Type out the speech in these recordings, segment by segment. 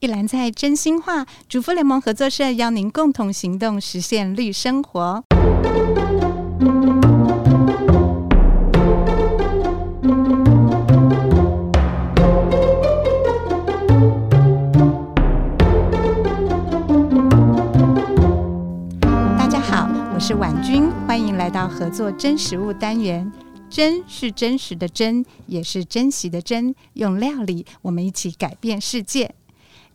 一篮菜真心话，主妇联盟合作社邀您共同行动，实现绿生活。大家好，我是婉君，欢迎来到合作真食物单元。真是真实的真，也是珍惜的珍。用料理，我们一起改变世界。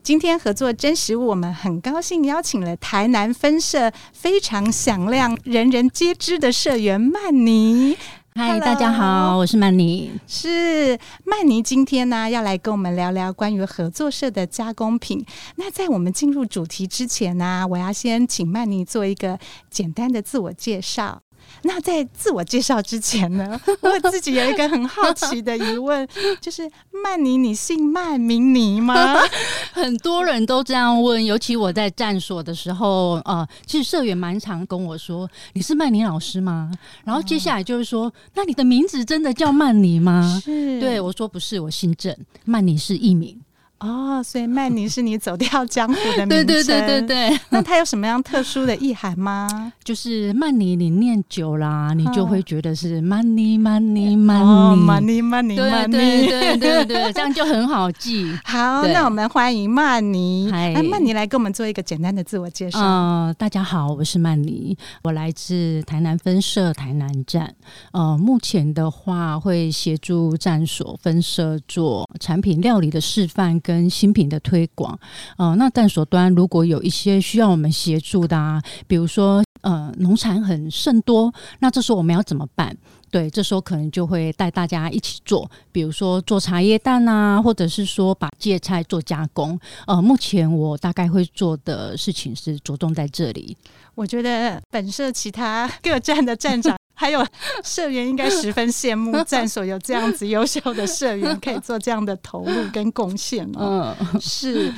今天合作真实物，我们很高兴邀请了台南分社非常响亮、人人皆知的社员曼妮。嗨，大家好，我是曼妮。是曼妮，今天呢要来跟我们聊聊关于合作社的加工品。那在我们进入主题之前呢，我要先请曼妮做一个简单的自我介绍。那在自我介绍之前呢，我自己有一个很好奇的疑问，就是曼妮，你姓曼名妮吗？很多人都这样问，尤其我在站所的时候，呃，其实社员蛮常跟我说：“你是曼妮老师吗？”然后接下来就是说：“那你的名字真的叫曼妮吗？”是，对，我说不是，我姓郑，曼妮是艺名。哦，所以曼妮是你走掉江湖的 名称。对对对对对。那它有什么样特殊的意涵吗？就是曼妮，你念久了，你就会觉得是曼妮曼妮曼妮曼妮曼妮曼妮。对对对对，这样就很好记。好，那我们欢迎曼妮。哎，曼妮来给我们做一个简单的自我介绍。呃，大家好，我是曼妮，我来自台南分社台南站。呃，目前的话会协助站所分社做产品料理的示范跟。跟新品的推广，呃，那站所端如果有一些需要我们协助的啊，比如说呃农产很甚多，那这时候我们要怎么办？对，这时候可能就会带大家一起做，比如说做茶叶蛋啊，或者是说把芥菜做加工。呃，目前我大概会做的事情是着重在这里。我觉得本社其他各站的站长。还有社员应该十分羡慕 站所有这样子优秀的社员，可以做这样的投入跟贡献哦。是。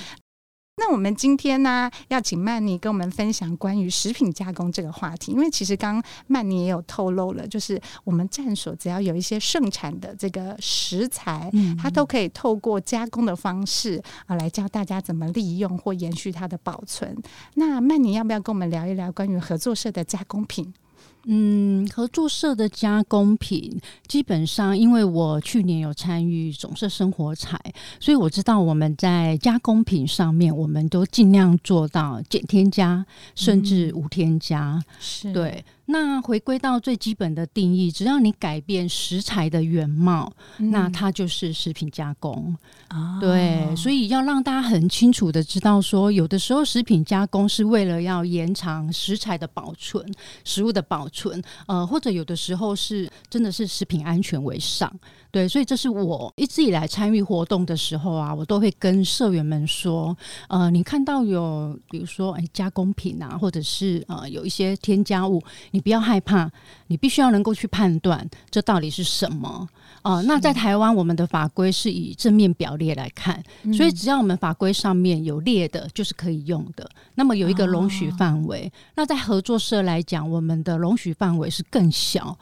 那我们今天呢，要请曼妮跟我们分享关于食品加工这个话题，因为其实刚刚曼妮也有透露了，就是我们站所只要有一些盛产的这个食材，它都可以透过加工的方式啊，来教大家怎么利用或延续它的保存。那曼妮要不要跟我们聊一聊关于合作社的加工品？嗯，合作社的加工品基本上，因为我去年有参与总社生活彩，所以我知道我们在加工品上面，我们都尽量做到减添加，甚至无添加。嗯、是对。那回归到最基本的定义，只要你改变食材的原貌，嗯、那它就是食品加工。哦、对，所以要让大家很清楚的知道说，有的时候食品加工是为了要延长食材的保存、食物的保存，呃，或者有的时候是真的是食品安全为上。对，所以这是我一直以来参与活动的时候啊，我都会跟社员们说，呃，你看到有比如说哎加工品啊，或者是呃有一些添加物，你不要害怕，你必须要能够去判断这到底是什么。哦、呃，那在台湾，我们的法规是以正面表列来看，嗯、所以只要我们法规上面有列的，就是可以用的。那么有一个容许范围。哦、那在合作社来讲，我们的容许范围是更小。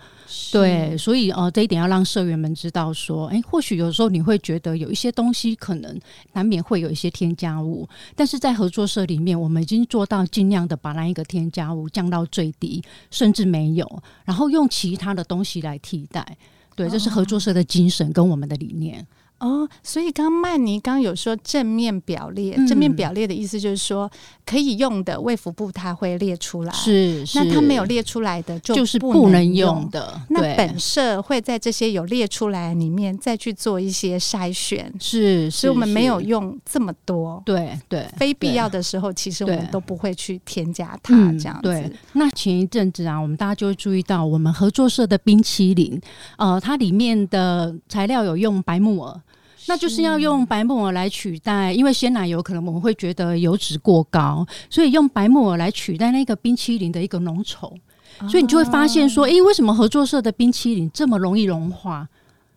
对，所以呃，这一点要让社员们知道说，哎，或许有时候你会觉得有一些东西可能难免会有一些添加物，但是在合作社里面，我们已经做到尽量的把那一个添加物降到最低，甚至没有，然后用其他的东西来替代。对，这是合作社的精神跟我们的理念。哦，所以刚刚曼妮刚有说正面表列，嗯、正面表列的意思就是说可以用的卫福部它会列出来，是，是那它没有列出来的就就是不能用的。那本社会在这些有列出来里面再去做一些筛选，是，是所以我们没有用这么多，对对，非必要的时候，其实我们都不会去添加它这样子。对，那前一阵子啊，我们大家就会注意到，我们合作社的冰淇淋，呃，它里面的材料有用白木耳。那就是要用白木耳来取代，因为鲜奶油可能我们会觉得油脂过高，所以用白木耳来取代那个冰淇淋的一个浓稠，所以你就会发现说，诶，为什么合作社的冰淇淋这么容易融化？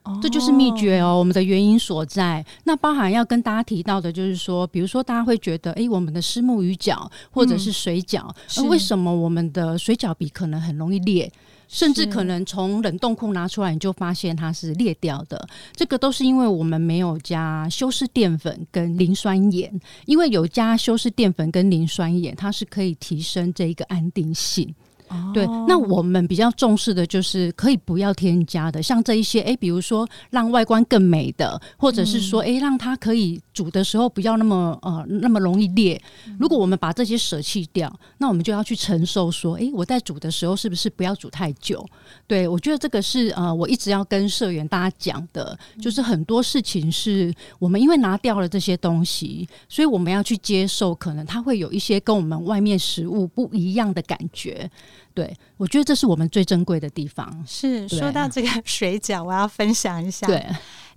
哦，这就是秘诀哦，我们的原因所在。那包含要跟大家提到的，就是说，比如说大家会觉得，哎，我们的虱目鱼饺或者是水饺，那、嗯、为什么我们的水饺皮可能很容易裂？甚至可能从冷冻库拿出来，你就发现它是裂掉的。这个都是因为我们没有加修饰淀粉跟磷酸盐，因为有加修饰淀粉跟磷酸盐，它是可以提升这一个安定性。Oh. 对，那我们比较重视的就是可以不要添加的，像这一些，哎，比如说让外观更美的，或者是说，哎，让它可以煮的时候不要那么呃那么容易裂。如果我们把这些舍弃掉，那我们就要去承受说，哎，我在煮的时候是不是不要煮太久？对，我觉得这个是呃我一直要跟社员大家讲的，就是很多事情是我们因为拿掉了这些东西，所以我们要去接受，可能它会有一些跟我们外面食物不一样的感觉。对，我觉得这是我们最珍贵的地方。是说到这个水饺，我要分享一下。对，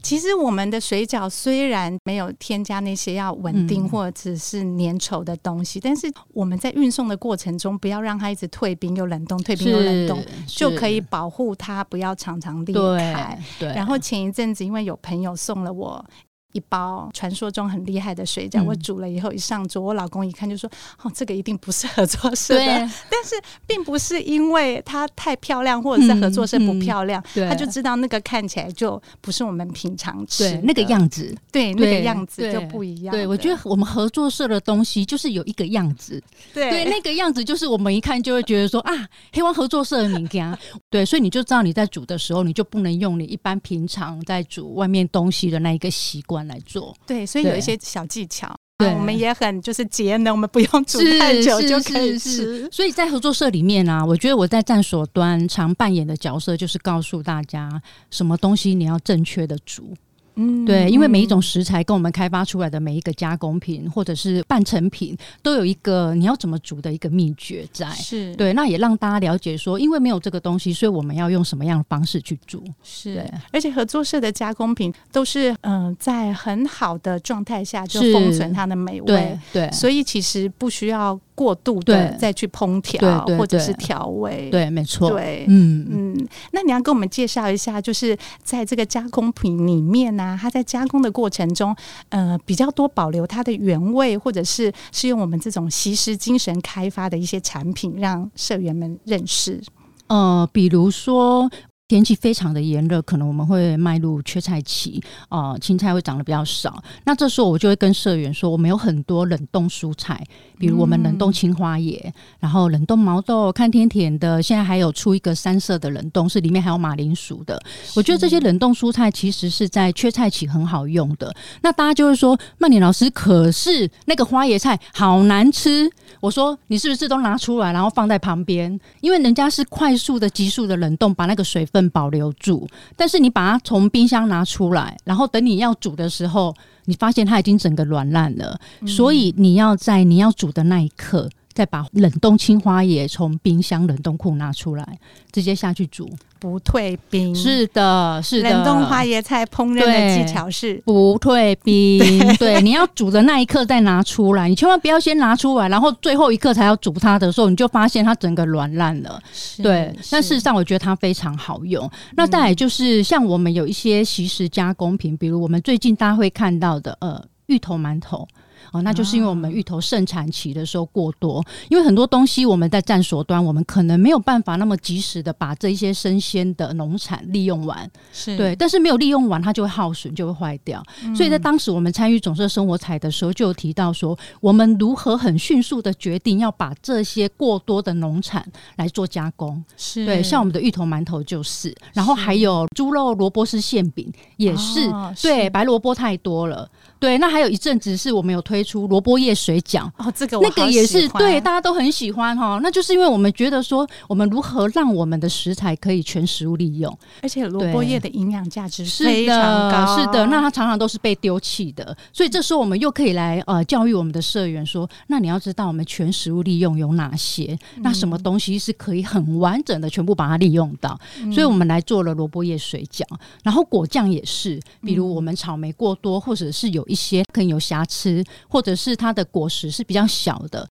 其实我们的水饺虽然没有添加那些要稳定或者是粘稠的东西，嗯，但是我们在运送的过程中，不要让它一直退冰又冷冻，退冰又冷冻，就可以保护它不要常常裂开。对。然后前一阵子，因为有朋友送了我。一包传说中很厉害的水饺，嗯，我煮了以后一上桌，我老公一看就说：“哦，这个一定不是合作社的。” 但是并不是因为它太漂亮，或者是合作社不漂亮，嗯嗯，他就知道那个看起来就不是我们平常吃的。那个样子，对，那个样子就不一样。对，我觉得我们合作社的东西就是有一个样子，对，对那个样子就是我们一看就会觉得说啊，黑王合作社的名家，对，所以你就知道你在煮的时候，你就不能用你一般平常在煮外面东西的那一个习惯来做，对。所以有一些小技巧，对，我们也很就是节能，我们不用煮太久就可以吃。所以在合作社里面啊，我觉得我在站所端常扮演的角色就是告诉大家，什么东西你要正确的煮。嗯，对，因为每一种食材跟我们开发出来的每一个加工品或者是半成品，都有一个你要怎么煮的一个秘诀在。是对，那也让大家了解说，因为没有这个东西，所以我们要用什么样的方式去煮。是，而且合作社的加工品都是嗯、呃，在很好的状态下就封存它的美味。对，对，所以其实不需要。过度的再去烹调或者是调味，对，没错，对，嗯嗯。那你要跟我们介绍一下，就是在这个加工品里面呢、啊，它在加工的过程中，呃，比较多保留它的原味，或者是是用我们这种西施精神开发的一些产品，让社员们认识。呃，比如说。天气非常的炎热，可能我们会迈入缺菜期啊，青菜会长得比较少。那这时候我就会跟社员说，我们有很多冷冻蔬菜，比如我们冷冻青花叶，嗯、然后冷冻毛豆，看天甜的，现在还有出一个三色的冷冻，是里面还有马铃薯的。我觉得这些冷冻蔬菜其实是在缺菜期很好用的。那大家就会说，曼妮老师，可是那个花椰菜好难吃。我说，你是不是都拿出来，然后放在旁边？因为人家是快速的、急速的冷冻，把那个水分。保留住，但是你把它从冰箱拿出来，然后等你要煮的时候，你发现它已经整个软烂了。嗯。所以你要在你要煮的那一刻，再把冷冻青花也从冰箱冷冻库拿出来，直接下去煮。不退冰，是的，是的。冷冻花椰菜烹饪的技巧是不退冰。对，对，你要煮的那一刻再拿出来，你千万不要先拿出来，然后最后一刻才要煮它的时候，你就发现它整个软烂了。对，但事实上我觉得它非常好用。那再来就是像我们有一些即食加工品，比如我们最近大家会看到的，呃，芋头馒头。哦，那就是因为我们芋头盛产期的时候过多，因为很多东西我们在站所端，我们可能没有办法那么及时的把这一些生鲜的农产利用完，是。对，但是没有利用完，它就会耗损，就会坏掉。所以在当时我们参与总社生活采的时候，就有提到说，我们如何很迅速的决定要把这些过多的农产来做加工，是对，像我们的芋头馒头就是，然后还有猪肉萝卜丝馅饼也是，哦、是。对，白萝卜太多了。对，那还有一阵子是我们有推出萝卜叶水饺哦，这个那个也是对，大家都很喜欢哈。那就是因为我们觉得说，我们如何让我们的食材可以全食物利用，而且萝卜叶的营养价值非常高，是的，是的。那它常常都是被丢弃的，所以这时候我们又可以来呃教育我们的社员说，那你要知道我们全食物利用有哪些，嗯、那什么东西是可以很完整的全部把它利用到，嗯、所以我们来做了萝卜叶水饺，然后果酱也是，比如我们草莓过多或者是有。一些可能有瑕疵，或者是它的果实是比较小的，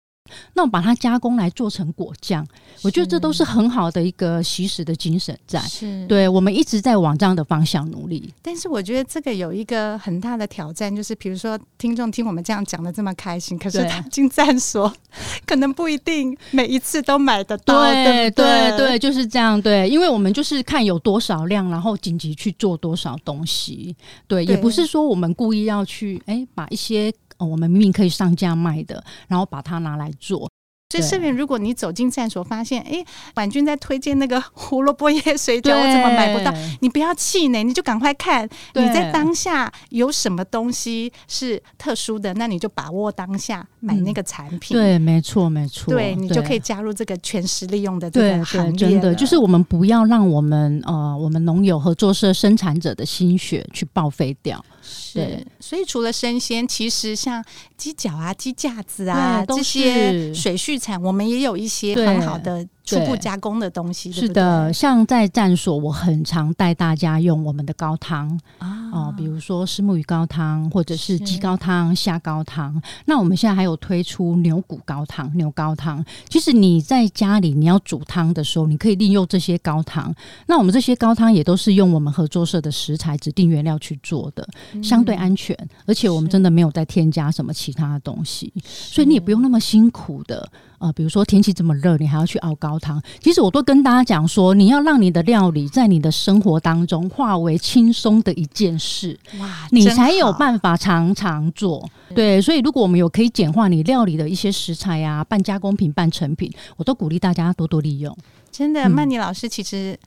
那我把它加工来做成果酱，我觉得这都是很好的一个惜食的精神在。是，对，我们一直在往这样的方向努力。但是我觉得这个有一个很大的挑战，就是比如说听众听我们这样讲的这么开心，可是他进站所可能不一定每一次都买得到。对对对，就是这样。对，因为我们就是看有多少量，然后紧急去做多少东西。对，对也不是说我们故意要去哎把一些。哦，我们明明可以上架卖的，然后把它拿来做。所以社员，如果你走进站所，发现哎，婉君在推荐那个 胡萝卜叶水饺，我怎么买不到？你不要气馁，你就赶快看你在当下有什么东西是特殊的，那你就把握当下买那个产品。嗯、对，没错，没错。对你就可以加入这个全时利用的这个行业。真的，就是我们不要让我们呃，我们农友合作社生产者的心血去报废掉。是，所以除了生鲜，其实像鸡脚啊、鸡架子啊这些水畜产，我们也有一些很好的。初步加工的东西对对，是的，像在战所，我很常带大家用我们的高汤啊、呃，比如说石目鱼高汤，或者是鸡高汤、虾高汤。那我们现在还有推出牛骨高汤、牛高汤。其实你在家里你要煮汤的时候，你可以利用这些高汤。那我们这些高汤也都是用我们合作社的食材、指定原料去做的，相对安全，而且我们真的没有再添加什么其他的东西，所以你也不用那么辛苦的。呃，比如说天气这么热，你还要去熬高汤。其实我都跟大家讲说，你要让你的料理在你的生活当中化为轻松的一件事，哇，你才有办法常常做。对，所以如果我们有可以简化你料理的一些食材啊，半加工品、半成品，我都鼓励大家多多利用。真的，曼妮老师其实。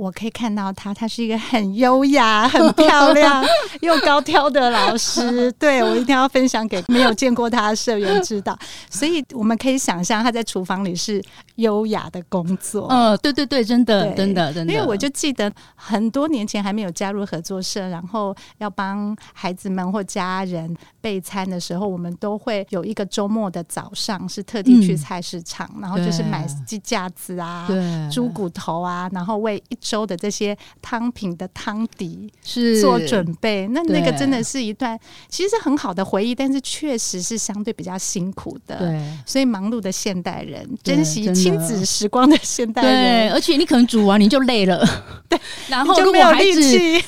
我可以看到他，他是一个很优雅、很漂亮又高挑的老师。对，我一定要分享给没有见过他的社员知道。所以我们可以想象他在厨房里是优雅的工作。嗯，对对对，真的，真的，真的。因为我就记得很多年前还没有加入合作社，然后要帮孩子们或家人备餐的时候，我们都会有一个周末的早上是特地去菜市场，嗯、然后就是买鸡架子啊、猪骨头啊，然后为一周的这些汤品的汤底是。做准备，那那个真的是一段其实很好的回忆，但是确实是相对比较辛苦的。对，所以忙碌的现代人珍惜亲子时光的现代人，对，而且你可能煮完你就累了，对，然后如果孩子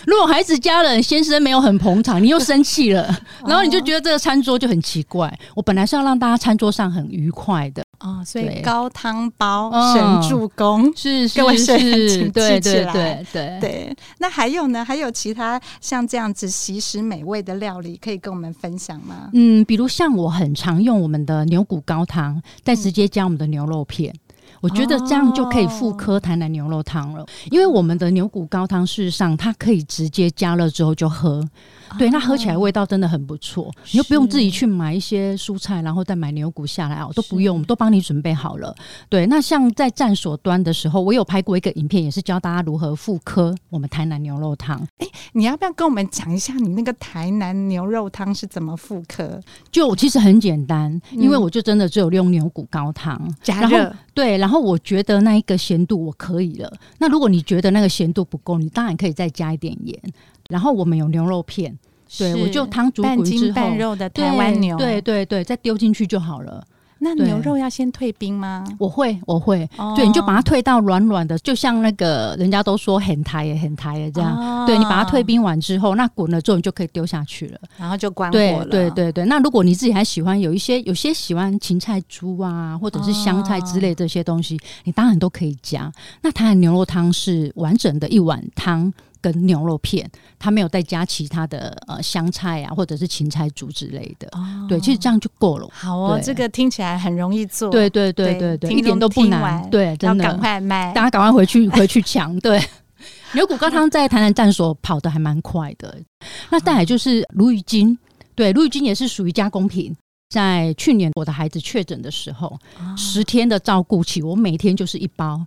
如果孩子家人先生没有很捧场，你又生气了，然后你就觉得这个餐桌就很奇怪。我本来是要让大家餐桌上很愉快的。哦，所以高汤包神助攻、哦、是，是各位是请对对对对，对。那还有呢？还有其他像这样子惜食美味的料理可以跟我们分享吗？嗯，比如像我很常用我们的牛骨高汤，再直接加我们的牛肉片。嗯我觉得这样就可以复刻台南牛肉汤了，因为我们的牛骨高汤事实上它可以直接加热之后就喝，对，那喝起来味道真的很不错，你又不用自己去买一些蔬菜，然后再买牛骨下来哦，都不用，我们都帮你准备好了。对，那像在站所端的时候，我有拍过一个影片，也是教大家如何复刻我们台南牛肉汤。哎，你要不要跟我们讲一下你那个台南牛肉汤是怎么复刻？就其实很简单，因为我就真的只有用牛骨高汤加热，对，然后。然后我觉得那一个咸度我可以了。那如果你觉得那个咸度不够，你当然可以再加一点盐。然后我们有牛肉片，对，我就汤煮滚之后，半肉的台湾牛，对对对，再丢进去就好了。那牛肉要先退冰吗？我会，我会。哦、对，你就把它退到软软的，就像那个人家都说很台也很台的这样。哦、对，你把它退冰完之后，那滚了之后你就可以丢下去了，然后就关火了。对对对对。那如果你自己还喜欢有一些，有些喜欢芹菜猪啊，或者是香菜之类这些东西，哦、你当然都可以加。那台南牛肉汤是完整的一碗汤。跟牛肉片，它没有再加其他的呃香菜啊，或者是芹菜煮之类的。哦，对，其实这样就够了。好哦，这个听起来很容易做。对对对对对，一点都不难。对，真的。要赶快卖，大家赶快回去回去抢。对，牛骨高汤在台南站所跑的还蛮快的。那再来就是鲈鱼精，对，鲈鱼精也是属于加工品。在去年我的孩子确诊的时候，十天的照顾期，我每天就是一包。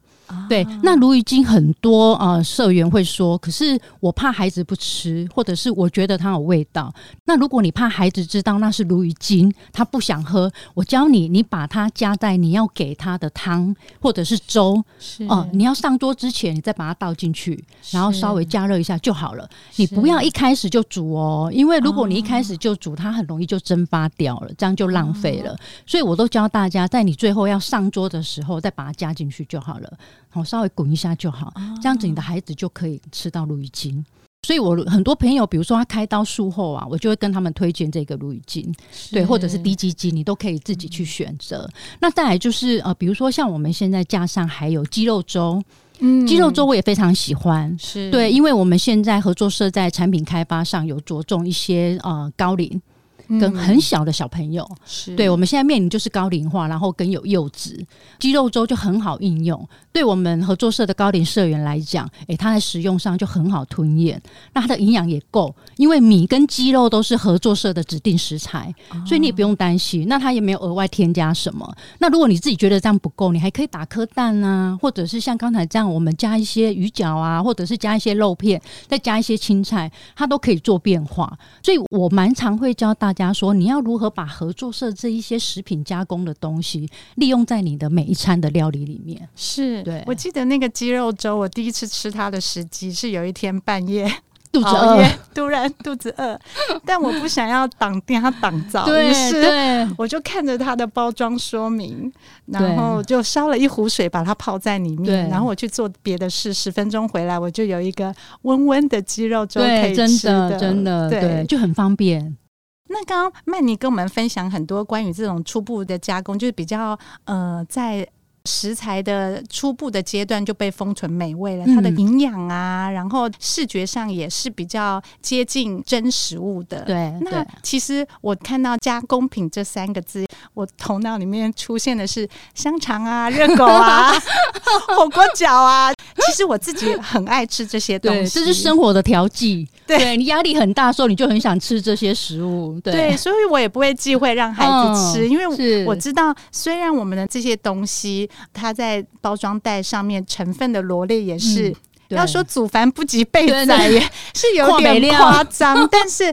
对，那鲈鱼精很多呃，社员会说，可是我怕孩子不吃，或者是我觉得它有味道。那如果你怕孩子知道那是鲈鱼精，他不想喝，我教你，你把它加在你要给他的汤或者是粥，哦、呃，你要上桌之前，你再把它倒进去，然后稍微加热一下就好了。你不要一开始就煮哦，因为如果你一开始就煮，它很容易就蒸发掉了，这样样就浪费了。所以我都教大家，在你最后要上桌的时候，再把它加进去就好了，好，稍微滚一下就好，这样子你的孩子就可以吃到鲈鱼精。所以，我很多朋友，比如说他开刀术后啊，我就会跟他们推荐这个鲈鱼精，对，或者是滴鸡精，你都可以自己去选择。嗯、那再来就是呃，比如说像我们现在架上还有鸡肉粥，嗯，鸡肉粥我也非常喜欢，是。对，因为我们现在合作社在产品开发上有着重一些呃高龄。跟很小的小朋友，对，我们现在面临就是高龄化，然后跟有幼稚，鸡肉粥就很好应用。对我们合作社的高龄社员来讲，诶、欸，它在食用上就很好吞咽，那它的营养也够，因为米跟鸡肉都是合作社的指定食材，哦、所以你也不用担心。那它也没有额外添加什么。那如果你自己觉得这样不够，你还可以打颗蛋啊，或者是像刚才这样，我们加一些鱼饺啊，或者是加一些肉片，再加一些青菜，它都可以做变化。所以我蛮常会教大家说，你要如何把合作社这一些食品加工的东西利用在你的每一餐的料理里面。是。对，我记得那个鸡肉粥，我第一次吃它的时机是有一天半夜 肚子饿，突然 肚子饿，但我不想要挡电，它挡着，对，于是我就看着它的包装说明，然后就烧了一壶水把它泡在里面，然后我去做别的事，十分钟回来我就有一个温温的鸡肉粥可以吃的，真的，真的，对，就很方便。那刚刚曼妮跟我们分享很多关于这种初步的加工，就是比较呃在。食材的初步的阶段就被封存美味了，它的营养啊，然后视觉上也是比较接近真食物的。对，那其实我看到加工品这三个字，我头脑里面出现的是香肠啊、热狗啊、火锅饺啊。其实我自己很爱吃这些东西，这是生活的调剂。对，你压力很大的时候，你就很想吃这些食物。对，对，所以我也不会忌讳让孩子吃，因为我知道，虽然我们的这些东西。它在包装袋上面成分的罗列也是，要说祖凡不及备载也是有点夸张，但是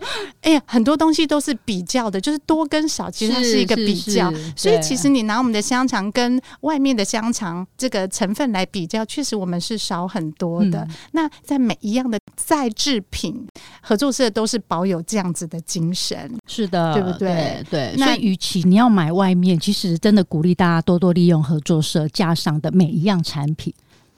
哎呀，很多东西都是比较的，就是多跟少，其实它是一个比较。所以其实你拿我们的香肠跟外面的香肠这个成分来比较，确实我们是少很多的。嗯、那在每一样的再制品合作社都是保有这样子的精神，是的，对不对？对。那与其你要买外面，其实真的鼓励大家多多利用合作社架上的每一样产品。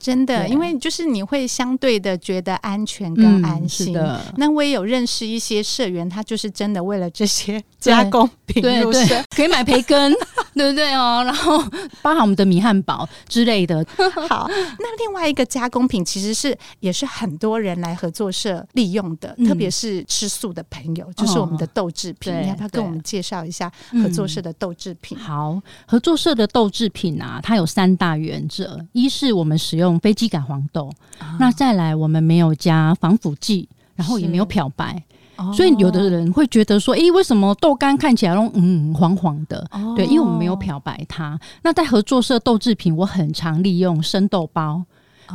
真的，因为就是你会相对的觉得安全跟安心。嗯、的，那我也有认识一些社员，他就是真的为了这些加工品对对对，可以买培根，对不对哦？然后包含我们的米汉堡之类的。好，那另外一个加工品其实是也是很多人来合作社利用的，嗯、特别是吃素的朋友，就是我们的豆制品。哦、你要不要跟我们介绍一下合作社的豆制品？嗯、好，合作社的豆制品啊，它有三大原则：一是我们使用。非机改黄豆，哦、那再来我们没有加防腐剂，然后也没有漂白，哦、所以有的人会觉得说，诶、欸，为什么豆干看起来嗯黄黄的？哦、对，因为我们没有漂白它。那在合作社豆制品，我很常利用生豆包。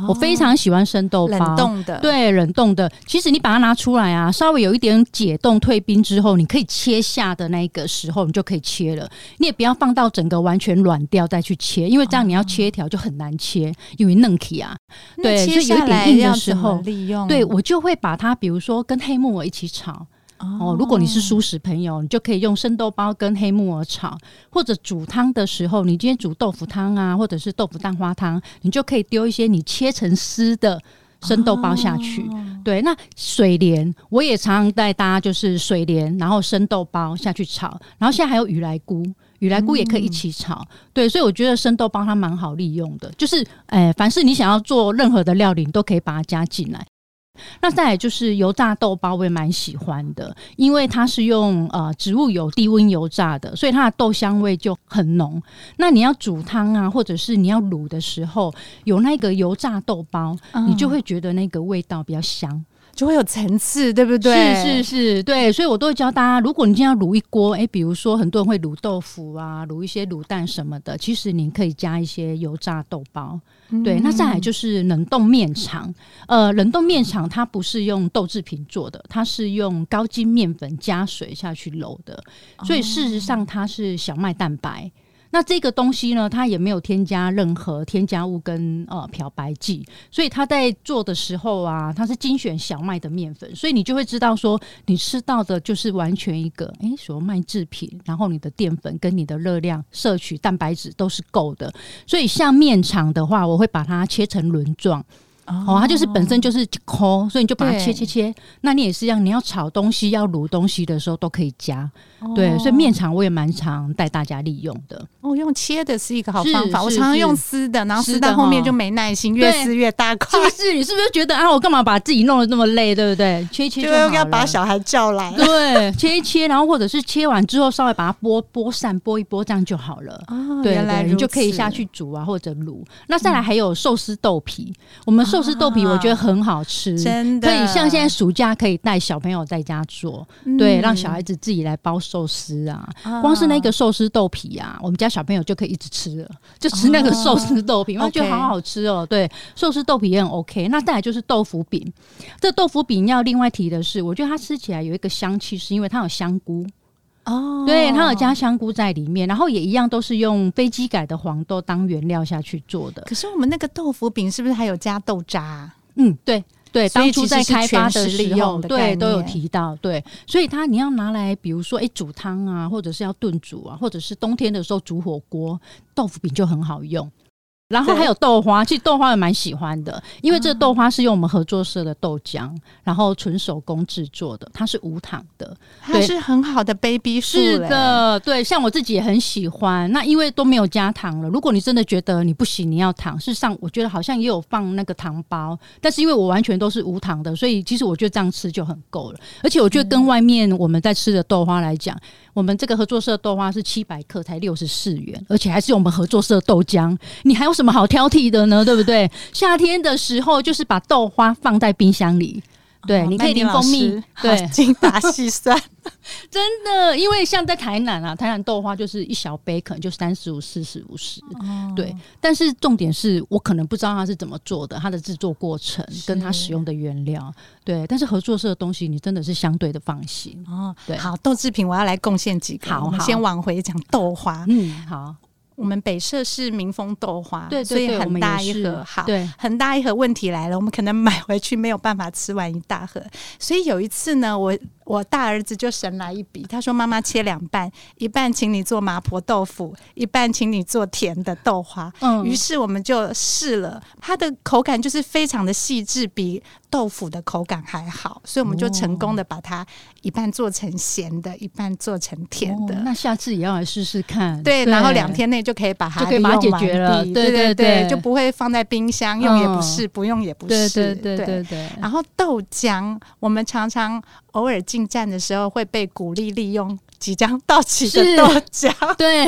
我非常喜欢生豆包，冷冻的，对，冷冻的。其实你把它拿出来啊，稍微有一点解冻退冰之后，你可以切下的那个时候，你就可以切了。你也不要放到整个完全软掉再去切，因为这样你要切一条就很难切，因为嫩皮啊。对，所以有一点硬的时候，利用对我就会把它，比如说跟黑木耳一起炒。哦，如果你是素食朋友，你就可以用生豆包跟黑木耳炒，或者煮汤的时候，你今天煮豆腐汤啊，或者是豆腐蛋花汤，你就可以丢一些你切成丝的生豆包下去。哦、对，那水莲我也常常带大家，就是水莲，然后生豆包下去炒，然后现在还有雨来菇，雨来菇也可以一起炒。嗯、对，所以我觉得生豆包它蛮好利用的，就是哎，凡是你想要做任何的料理，你都可以把它加进来。那再来就是油炸豆包，我也蛮喜欢的，因为它是用呃植物油低温油炸的，所以它的豆香味就很浓。那你要煮汤啊，或者是你要卤的时候，有那个油炸豆包，你就会觉得那个味道比较香。就会有层次，对不对？是是是，对，所以我都会教大家，如果你今天要卤一锅，哎，比如说很多人会卤豆腐啊，卤一些卤蛋什么的，其实你可以加一些油炸豆包。嗯、对，那再来就是冷冻面肠，呃，冷冻面肠它不是用豆制品做的，它是用高筋面粉加水下去揉的，所以事实上它是小麦蛋白。那这个东西呢，它也没有添加任何添加物跟呃漂白剂，所以它在做的时候啊，它是精选小麦的面粉，所以你就会知道说，你吃到的就是完全一个诶，所谓麦制品，然后你的淀粉跟你的热量摄取蛋白质都是够的。所以像面肠的话，我会把它切成轮状。哦，它就是本身就是抠，所以你就把它切切切。那你也是一样，你要炒东西、要卤东西的时候都可以加。哦、对，所以面肠我也蛮常带大家利用的。哦，用切的是一个好方法。我常常用撕的，然后撕到后面就没耐心，越撕越大块。是不是？你是不是觉得啊，我干嘛把自己弄得那么累，对不对？切一切就好了。就要把小孩叫来。对，切一切，然后或者是切完之后稍微把它剥剥散，剥一剥这样就好了。哦，对，原来你就可以下去煮啊，或者卤。那再来还有寿司豆皮，我们寿司豆皮我觉得很好吃，真的。可以像现在暑假可以带小朋友在家做，对，让小孩子自己来包寿司啊。光是那个寿司豆皮啊，我们家小朋友就可以一直吃了，就吃那个寿司豆皮，我觉得好好吃哦。对，寿司豆皮也很 OK。那再来就是豆腐饼，这豆腐饼要另外提的是，我觉得它吃起来有一个香气，是因为它有香菇哦，对，它有加香菇在里面，然后也一样都是用非机改的黄豆当原料下去做的。可是我们那个豆腐饼是不是还有加豆渣？嗯，对。对，当初在开发的时候，对都有提到，对，所以它你要拿来，比如说，哎，煮汤啊，或者是要炖煮啊，或者是冬天的时候煮火锅，豆腐饼就很好用。然后还有豆花，其实豆花也蛮喜欢的，因为这豆花是用我们合作社的豆浆，然后纯手工制作的，它是无糖的，它是很好的 baby 素。是的，对，像我自己也很喜欢。那因为都没有加糖了，如果你真的觉得你不行，你要糖，事实上我觉得好像也有放那个糖包，但是因为我完全都是无糖的，所以其实我觉得这样吃就很够了。而且我觉得跟外面我们在吃的豆花来讲，我们这个合作社豆花是七百克才六十四元，而且还是用我们合作社豆浆，你还有什么好挑剔的呢？对不对？夏天的时候就是把豆花放在冰箱里，对，哦、你可以淋蜂蜜，对，精打细算，真的。因为像在台南啊，台南豆花就是一小杯，可能就三十五、四十、五十，对。但是重点是我可能不知道它是怎么做的，它的制作过程跟它使用的原料，对。但是合作社的东西，你真的是相对的放心哦。对，好，豆制品我要来贡献几个，好，我们先往回讲豆花，嗯，好。我们北社是民丰豆花，对，对，对，所以很大一盒。好，对，很大一盒。问题来了，我们可能买回去没有办法吃完一大盒。所以有一次呢，我我大儿子就神来一笔，他说：“妈妈切两半，一半请你做麻婆豆腐，一半请你做甜的豆花。”嗯，于是我们就试了，它的口感就是非常的细致，比豆腐的口感还好，所以我们就成功的把它一半做成咸的，一半做成甜的。哦，那下次也要来试试看。对，对，然后两天内就。就可以把它就可以把它解决了，对对对，对，就不会放在冰箱，用也不是，不用也不是，对对对对。对。然后豆浆，我们常常偶尔进站的时候会被鼓励利用即将到期的豆浆，对。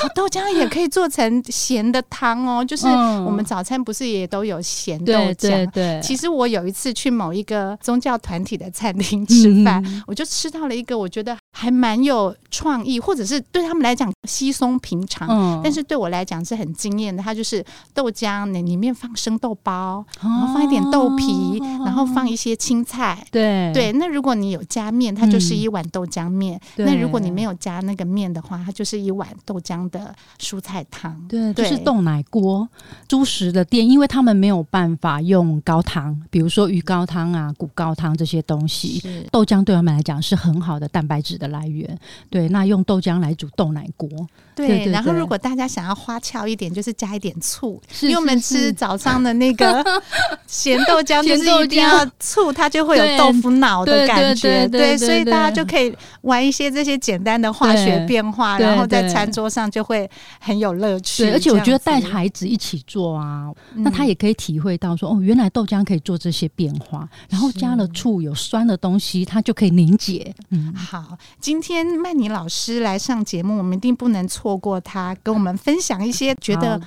好，豆浆也可以做成咸的汤哦，就是我们早餐不是也都有咸豆浆？对，对，对。其实我有一次去某一个宗教团体的餐厅吃饭，嗯，我就吃到了一个我觉得还蛮有创意，或者是对他们来讲稀松平常，嗯，但是对我来讲是很惊艳的。它就是豆浆，那里面放生豆包，然后放一点豆皮，哦，然后放一些青菜。对对，那如果你有加面，它就是一碗豆浆面；嗯，那如果你没有加那个面的话，它就是一碗豆浆。的蔬菜汤，对，就是豆奶锅。猪食的店，因为他们没有办法用高汤，比如说鱼高汤啊、骨高汤这些东西，豆浆对他们来讲是很好的蛋白质的来源。对，那用豆浆来煮豆奶锅。对，对，对，对，然后如果大家想要花俏一点，就是加一点醋，是是是，因为我们吃早上的那个 咸豆浆，就是一定要醋，它就会有豆腐脑的感觉。对，所以大家就可以玩一些这些简单的化学变化，然后在餐桌上就会很有乐趣。对，而且我觉得带孩子一起做啊，那他也可以体会到说，哦，原来豆浆可以做这些变化，然后加了醋，有酸的东西，它就可以凝结。嗯，好，今天曼妮老师来上节目，我们一定不能错。过他跟我们分享一些觉得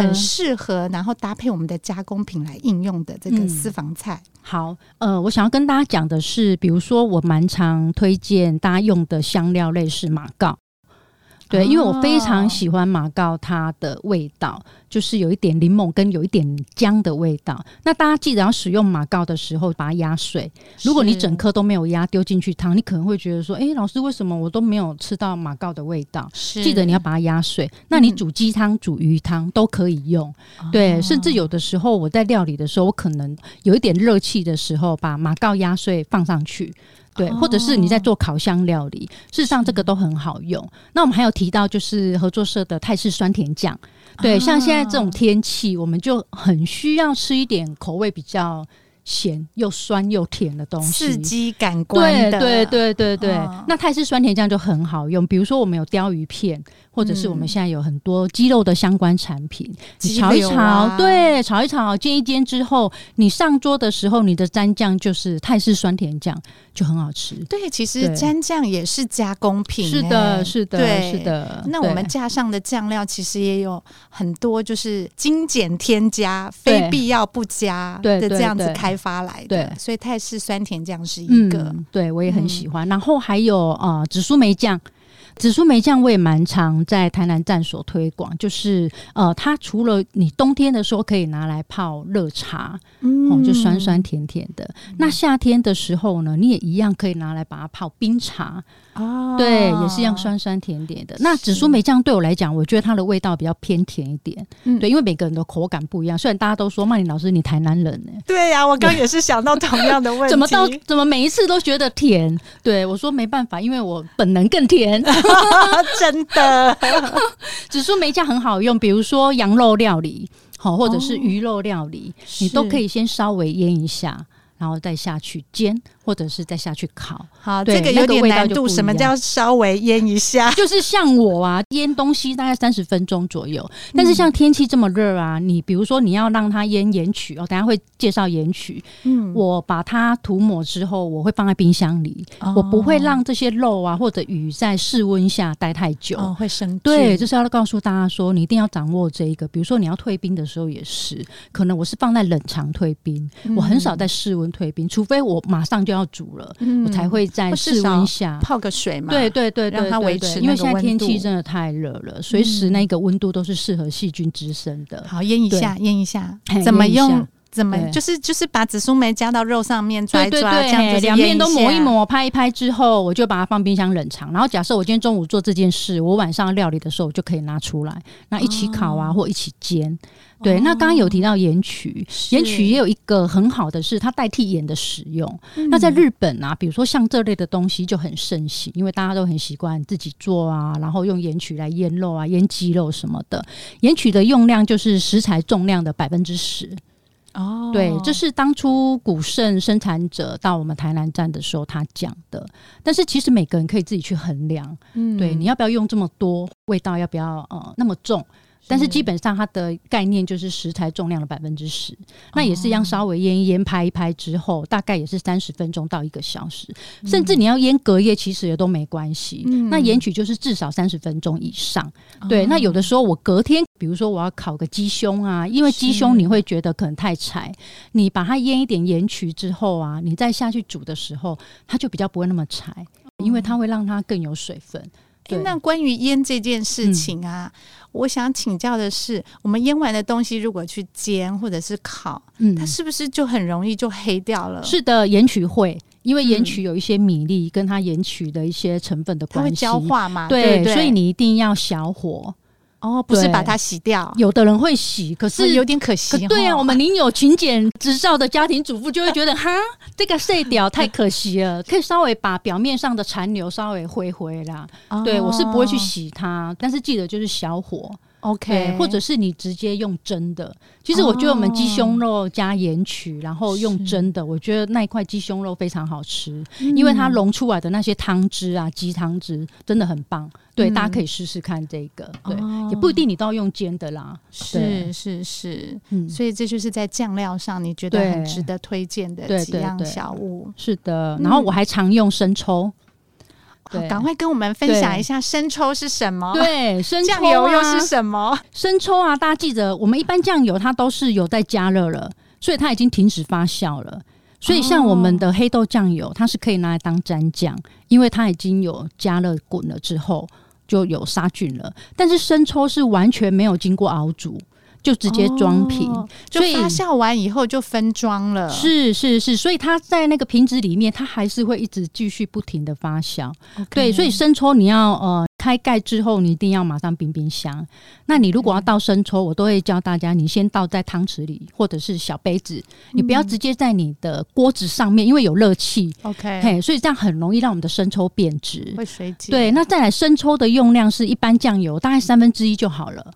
很适合，然后搭配我们的加工品来应用的这个私房菜。嗯、好，呃，我想要跟大家讲的是，比如说我蛮常推荐大家用的香料类是马告。对，因为我非常喜欢马告它的味道，就是有一点柠檬跟有一点姜的味道。那大家记得要使用马告的时候，把它压碎。如果你整颗都没有压，丢进去汤，你可能会觉得说：“哎、欸，老师，为什么我都没有吃到马告的味道？”记得你要把它压碎。那你煮鸡汤、煮鱼汤都可以用。对，甚至有的时候我在料理的时候，我可能有一点热气的时候，把马告压碎放上去。对，或者是你在做烤箱料理，事实上这个都很好用。那我们还有提到就是合作社的泰式酸甜酱，对，像现在这种天气，我们就很需要吃一点口味比较咸又酸又甜的东西，刺激感官的。对对对对对，那泰式酸甜酱就很好用。比如说我们有鲷鱼片。或者是我们现在有很多鸡肉的相关产品，你炒一炒，对，炒一炒，煎一煎之后，你上桌的时候，你的蘸酱就是泰式酸甜酱，就很好吃。对，其实蘸酱也是加工品，是的，是的，对，是的。那我们架上的酱料其实也有很多，就是精简添加，非必要不加的这样子开发来的。所以泰式酸甜酱是一个，对我也很喜欢。然后还有呃紫苏梅酱。紫苏梅酱我也蛮常在台南站所推广，就是呃，它除了你冬天的时候可以拿来泡热茶，嗯、哦，就酸酸甜甜的。嗯、那夏天的时候呢，你也一样可以拿来把它泡冰茶。哦，对，也是一样酸酸甜甜的。那紫苏梅酱对我来讲，我觉得它的味道比较偏甜一点。嗯，对，因为每个人的口感不一样。虽然大家都说曼玲老师你台南人呢，对呀、啊，我刚也是想到同样的问题，怎么到怎么每一次都觉得甜？对我说没办法，因为我本能更甜。真的，紫苏梅酱很好用，比如说羊肉料理，好，或者是鱼肉料理，哦、你都可以先稍微腌一下，然后再下去煎。或者是再下去烤，好，这个有点难度。什么叫稍微腌一下？就是像我啊，腌东西大概三十分钟左右。但是像天气这么热啊，你比如说你要让它腌盐曲哦，等下会介绍盐曲。嗯，我把它涂抹之后，我会放在冰箱里，我不会让这些肉啊或者鱼在室温下待太久，哦，会生。对，就是要告诉大家说，你一定要掌握这一个。比如说你要退冰的时候也是，可能我是放在冷藏退冰，我很少在室温退冰，除非我马上就要。煮了，嗯、我才会在室温下泡个水嘛。对对对，让它维持。因为现在天气真的太热了，随时那个温度都是适合细菌滋生的。好，腌一下，腌一下，怎么用？怎么就是就是把紫苏梅加到肉上面抓一抓，这样子两面都抹一抹，拍一拍之后，我就把它放冰箱冷藏。然后假设我今天中午做这件事，我晚上料理的时候我就可以拿出来，那一起烤啊，或一起煎。对，那刚刚有提到盐曲，盐曲也有一个很好的是它代替盐的使用。那在日本啊，比如说像这类的东西就很盛行，因为大家都很习惯自己做啊，然后用盐曲来腌肉啊、腌鸡肉什么的。盐曲的用量就是食材重量的百分之十。哦，对，这是当初古胜生产者到我们台南站的时候他讲的。但是其实每个人可以自己去衡量，嗯，对，你要不要用这么多，味道要不要呃那么重？但是基本上它的概念就是食材重量的百分之十，那也是一样，稍微腌一腌、拍一拍之后，大概也是三十分钟到一个小时，甚至你要腌隔夜，其实也都没关系。那盐曲就是至少三十分钟以上。对，那有的时候我隔天，比如说我要烤个鸡胸啊，因为鸡胸你会觉得可能太柴，你把它腌一点盐曲之后啊，你再下去煮的时候，它就比较不会那么柴，因为它会让它更有水分。对。那关于腌这件事情啊，嗯、我想请教的是，我们腌完的东西如果去煎或者是烤，嗯，它是不是就很容易就黑掉了？是的，盐曲会，因为盐曲有一些米粒跟它盐曲的一些成分的关系，它会焦化嘛？对，对对，所以你一定要小火。哦，不是把它洗掉，有的人会洗，可是有点可惜。对啊，我们宁有勤俭执照的家庭主妇就会觉得，哈，这个碎掉太可惜了，可以稍微把表面上的残留稍微挥挥啦。对，我是不会去洗它，但是记得就是小火。OK，或者是你直接用蒸的。其实我觉得我们鸡胸肉加盐曲，然后用蒸的，我觉得那一块鸡胸肉非常好吃，因为它溶出来的那些汤汁啊，鸡汤汁真的很棒。对，大家可以试试看这个。对，也不一定你都要用煎的啦。是是是，嗯，所以这就是在酱料上你觉得很值得推荐的几样小物。是的，然后我还常用生抽。好，赶快跟我们分享一下生抽是什么？对，生 抽、啊、酱油又是什么？生抽啊，大家记得，我们一般酱油它都是有在加热了，所以它已经停止发酵了。所以像我们的黑豆酱油，它是可以拿来当蘸酱，因为它已经有加热滚了之后。就有杀菌了。但是生抽是完全没有经过熬煮。就直接装瓶，哦，就发酵完以后就分装了。是是是，所以它在那个瓶子里面，它还是会一直继续不停的发酵。对，所以生抽你要呃开盖之后，你一定要马上冰冰箱。那你如果要倒生抽，我都会教大家，你先倒在汤匙里或者是小杯子，你不要直接在你的锅子上面，因为有热气。OK，嘿，所以这样很容易让我们的生抽变质，会水解。对，那再来生抽的用量是一般酱油大概三分之一就好了。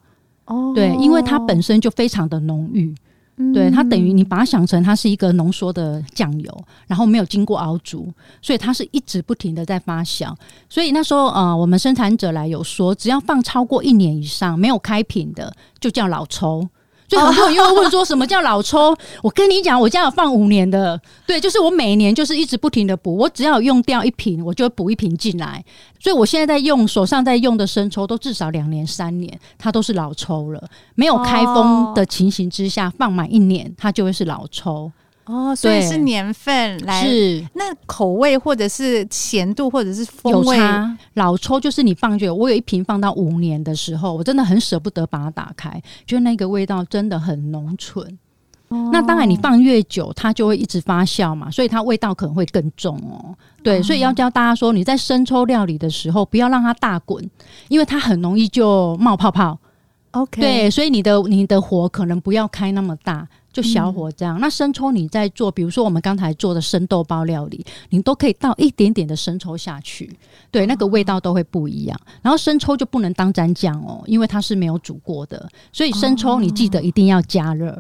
哦，对，因为它本身就非常的浓郁，嗯、对，它等于你把它想成它是一个浓缩的酱油，然后没有经过熬煮，所以它是一直不停的在发酵。所以那时候呃，我们生产者来有说，只要放超过一年以上没有开瓶的，就叫老抽。所以很多人又会问说什么叫老抽？我跟你讲，我家有放五年的，对，就是我每年就是一直不停的补，我只要用掉一瓶，我就补一瓶进来。所以我现在在用手上在用的生抽都至少两年三年，它都是老抽了。没有开封的情形之下，放满一年，它就会是老抽。哦，所以是年份来，是那口味或者是咸度或者是风味。老抽就是你放久，我有一瓶放到五年的时候，我真的很舍不得把它打开，就那个味道真的很浓醇。哦，那当然你放越久，它就会一直发酵嘛，所以它味道可能会更重哦。对，所以要教大家说，你在生抽料理的时候，不要让它大滚，因为它很容易就冒泡泡。OK，对，所以你的你的火可能不要开那么大。就小火这样，嗯、那生抽你在做，比如说我们刚才做的生豆包料理，你都可以倒一点点的生抽下去，对，那个味道都会不一样。然后生抽就不能当蘸酱哦，因为它是没有煮过的，所以生抽你记得一定要加热。哦，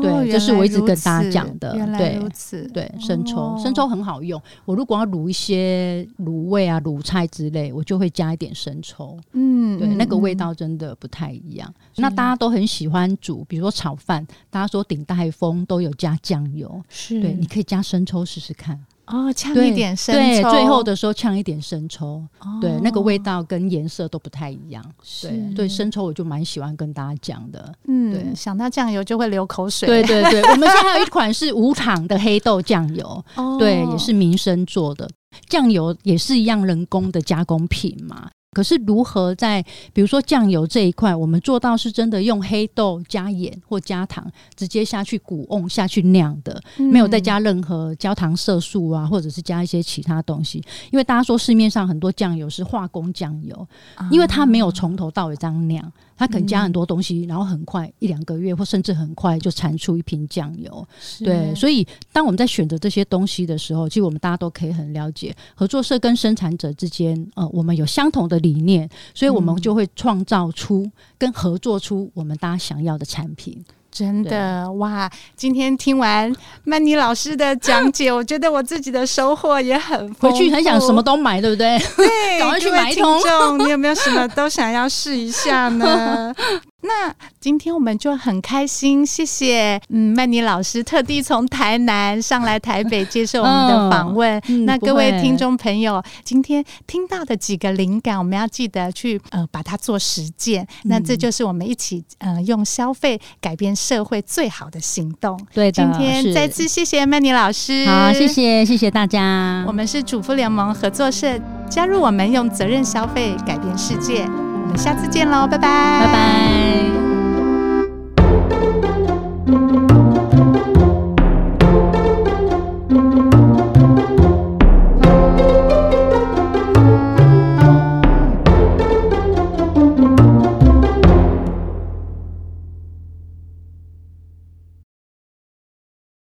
对，这是我一直跟大家讲的。原来如此，对，对，生抽，生抽很好用。我如果要卤一些卤味啊、卤菜之类，我就会加一点生抽。嗯，对，那个味道真的不太一样。那大家都很喜欢煮，比如说炒饭，大家说顶戴风都有加酱油，是对，你可以加生抽试试看。哦，呛一点生抽，对，最后的时候呛一点生抽，哦、对，那个味道跟颜色都不太一样。是对，对，生抽我就蛮喜欢跟大家讲的。嗯，对，想到酱油就会流口水。对对对，我们现在还有一款是无糖的黑豆酱油，哦、对，也是民生做的酱油，也是一样人工的加工品嘛。可是如何在比如说酱油这一块，我们做到是真的用黑豆加盐或加糖直接下去鼓瓮下去酿的，嗯、没有再加任何焦糖色素啊，或者是加一些其他东西。因为大家说市面上很多酱油是化工酱油，啊、因为它没有从头到尾这样酿。它可能加很多东西，嗯、然后很快一两个月或甚至很快就产出一瓶酱油。对，所以当我们在选择这些东西的时候，其实我们大家都可以很了解，合作社跟生产者之间，呃，我们有相同的理念，所以我们就会创造出跟合作出我们大家想要的产品。真的哇！今天听完曼妮老师的讲解，我觉得我自己的收获也很丰富。回去很想什么都买，对不对？对，赶快去买一通。你有没有什么都想要试一下呢？那今天我们就很开心，谢谢嗯曼妮老师特地从台南上来台北接受我们的访问。嗯、那各位听众朋友，今天听到的几个灵感，我们要记得去呃把它做实践。嗯、那这就是我们一起呃用消费改变社会最好的行动。对的，今天再次谢谢曼妮老师，好，谢谢谢谢大家。我们是主妇联盟合作社，加入我们用责任消费改变世界。我们下次见喽，拜拜，拜拜。